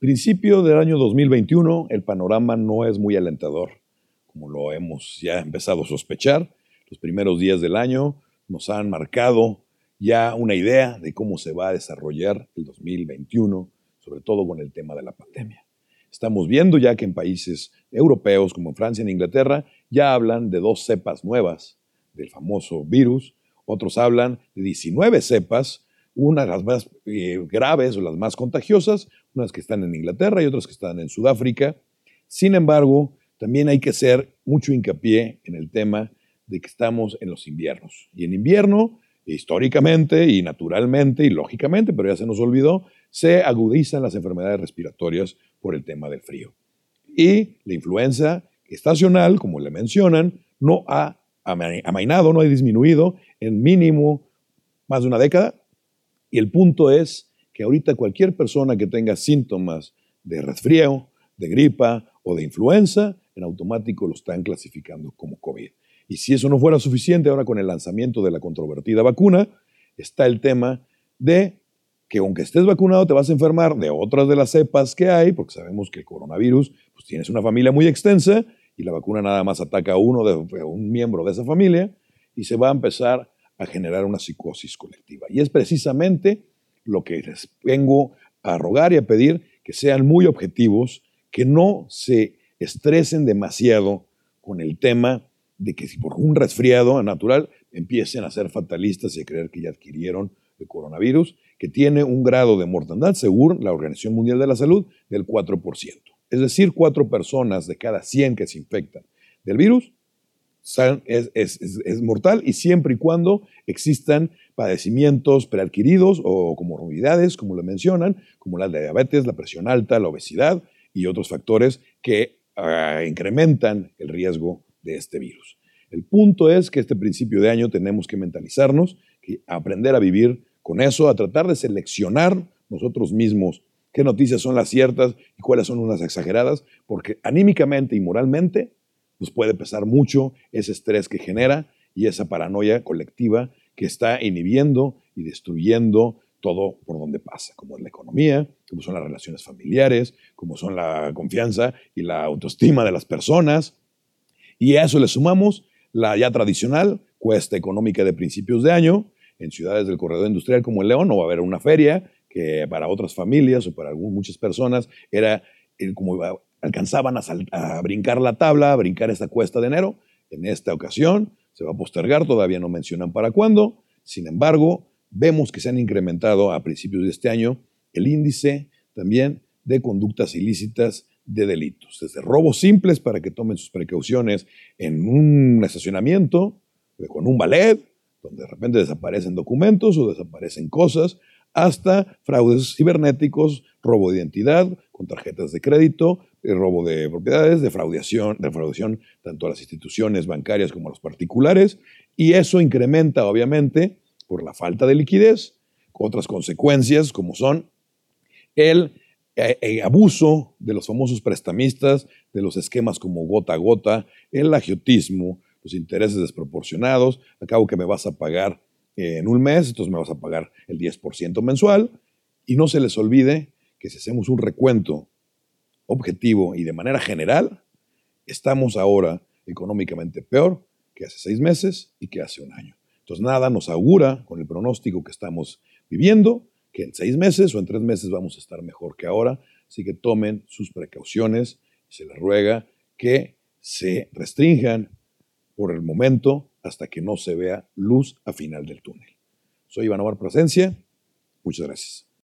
Principio del año 2021, el panorama no es muy alentador, como lo hemos ya empezado a sospechar. Los primeros días del año nos han marcado ya una idea de cómo se va a desarrollar el 2021, sobre todo con el tema de la pandemia. Estamos viendo ya que en países europeos como en Francia y Inglaterra ya hablan de dos cepas nuevas del famoso virus, otros hablan de 19 cepas, una de las más eh, graves o las más contagiosas, unas que están en Inglaterra y otras que están en Sudáfrica. Sin embargo, también hay que hacer mucho hincapié en el tema de que estamos en los inviernos. Y en invierno, históricamente y naturalmente y lógicamente, pero ya se nos olvidó, se agudizan las enfermedades respiratorias por el tema del frío. Y la influenza estacional, como le mencionan, no ha amainado, no ha disminuido en mínimo más de una década. Y el punto es que ahorita cualquier persona que tenga síntomas de resfriado, de gripa o de influenza, en automático lo están clasificando como COVID. Y si eso no fuera suficiente, ahora con el lanzamiento de la controvertida vacuna, está el tema de que aunque estés vacunado te vas a enfermar de otras de las cepas que hay, porque sabemos que el coronavirus, pues tienes una familia muy extensa y la vacuna nada más ataca a uno de un miembro de esa familia y se va a empezar a generar una psicosis colectiva. Y es precisamente lo que les vengo a rogar y a pedir que sean muy objetivos, que no se estresen demasiado con el tema de que si por un resfriado natural empiecen a ser fatalistas y a creer que ya adquirieron el coronavirus, que tiene un grado de mortandad, según la Organización Mundial de la Salud, del 4%. Es decir, 4 personas de cada 100 que se infectan del virus es, mortal y siempre y cuando existan padecimientos preadquiridos o comorbilidades, como lo mencionan, como la diabetes, la presión alta, la obesidad y otros factores que ah, incrementan el riesgo de este virus. El punto es que este principio de año tenemos que mentalizarnos, que aprender a vivir con eso, a tratar de seleccionar nosotros mismos qué noticias son las ciertas y cuáles son unas exageradas, porque anímicamente y moralmente nos puede pesar mucho ese estrés que genera y esa paranoia colectiva que está inhibiendo y destruyendo todo por donde pasa, como es la economía, como son las relaciones familiares, como son la confianza y la autoestima de las personas. Y a eso le sumamos la ya tradicional cuesta económica de principios de año. En ciudades del corredor industrial como el León no va a haber una feria que para otras familias o para muchas personas era como alcanzaban a, brincar la tabla, a brincar esta cuesta de enero. En esta ocasión se va a postergar, todavía no mencionan para cuándo. Sin embargo, vemos que se han incrementado a principios de este año el índice también de conductas ilícitas de delitos, desde robos simples para que tomen sus precauciones en un estacionamiento, con un ballet, donde de repente desaparecen documentos o desaparecen cosas, hasta fraudes cibernéticos, robo de identidad con tarjetas de crédito, el robo de propiedades, defraudación, defraudación tanto a las instituciones bancarias como a los particulares, y eso incrementa obviamente por la falta de liquidez, otras consecuencias como son el, eh, eh, abuso de los famosos prestamistas, de los esquemas como gota a gota, el agiotismo, los intereses desproporcionados, acabo que me vas a pagar en un mes, entonces me vas a pagar el 10% mensual, y no se les olvide que si hacemos un recuento objetivo y de manera general, estamos ahora económicamente peor que hace seis meses y que hace un año. Entonces nada nos augura con el pronóstico que estamos viviendo que en seis meses o en tres meses vamos a estar mejor que ahora. Así que tomen sus precauciones se les ruega que se restrinjan por el momento hasta que no se vea luz a final del túnel. Soy Iván Omar Presencia. Muchas gracias.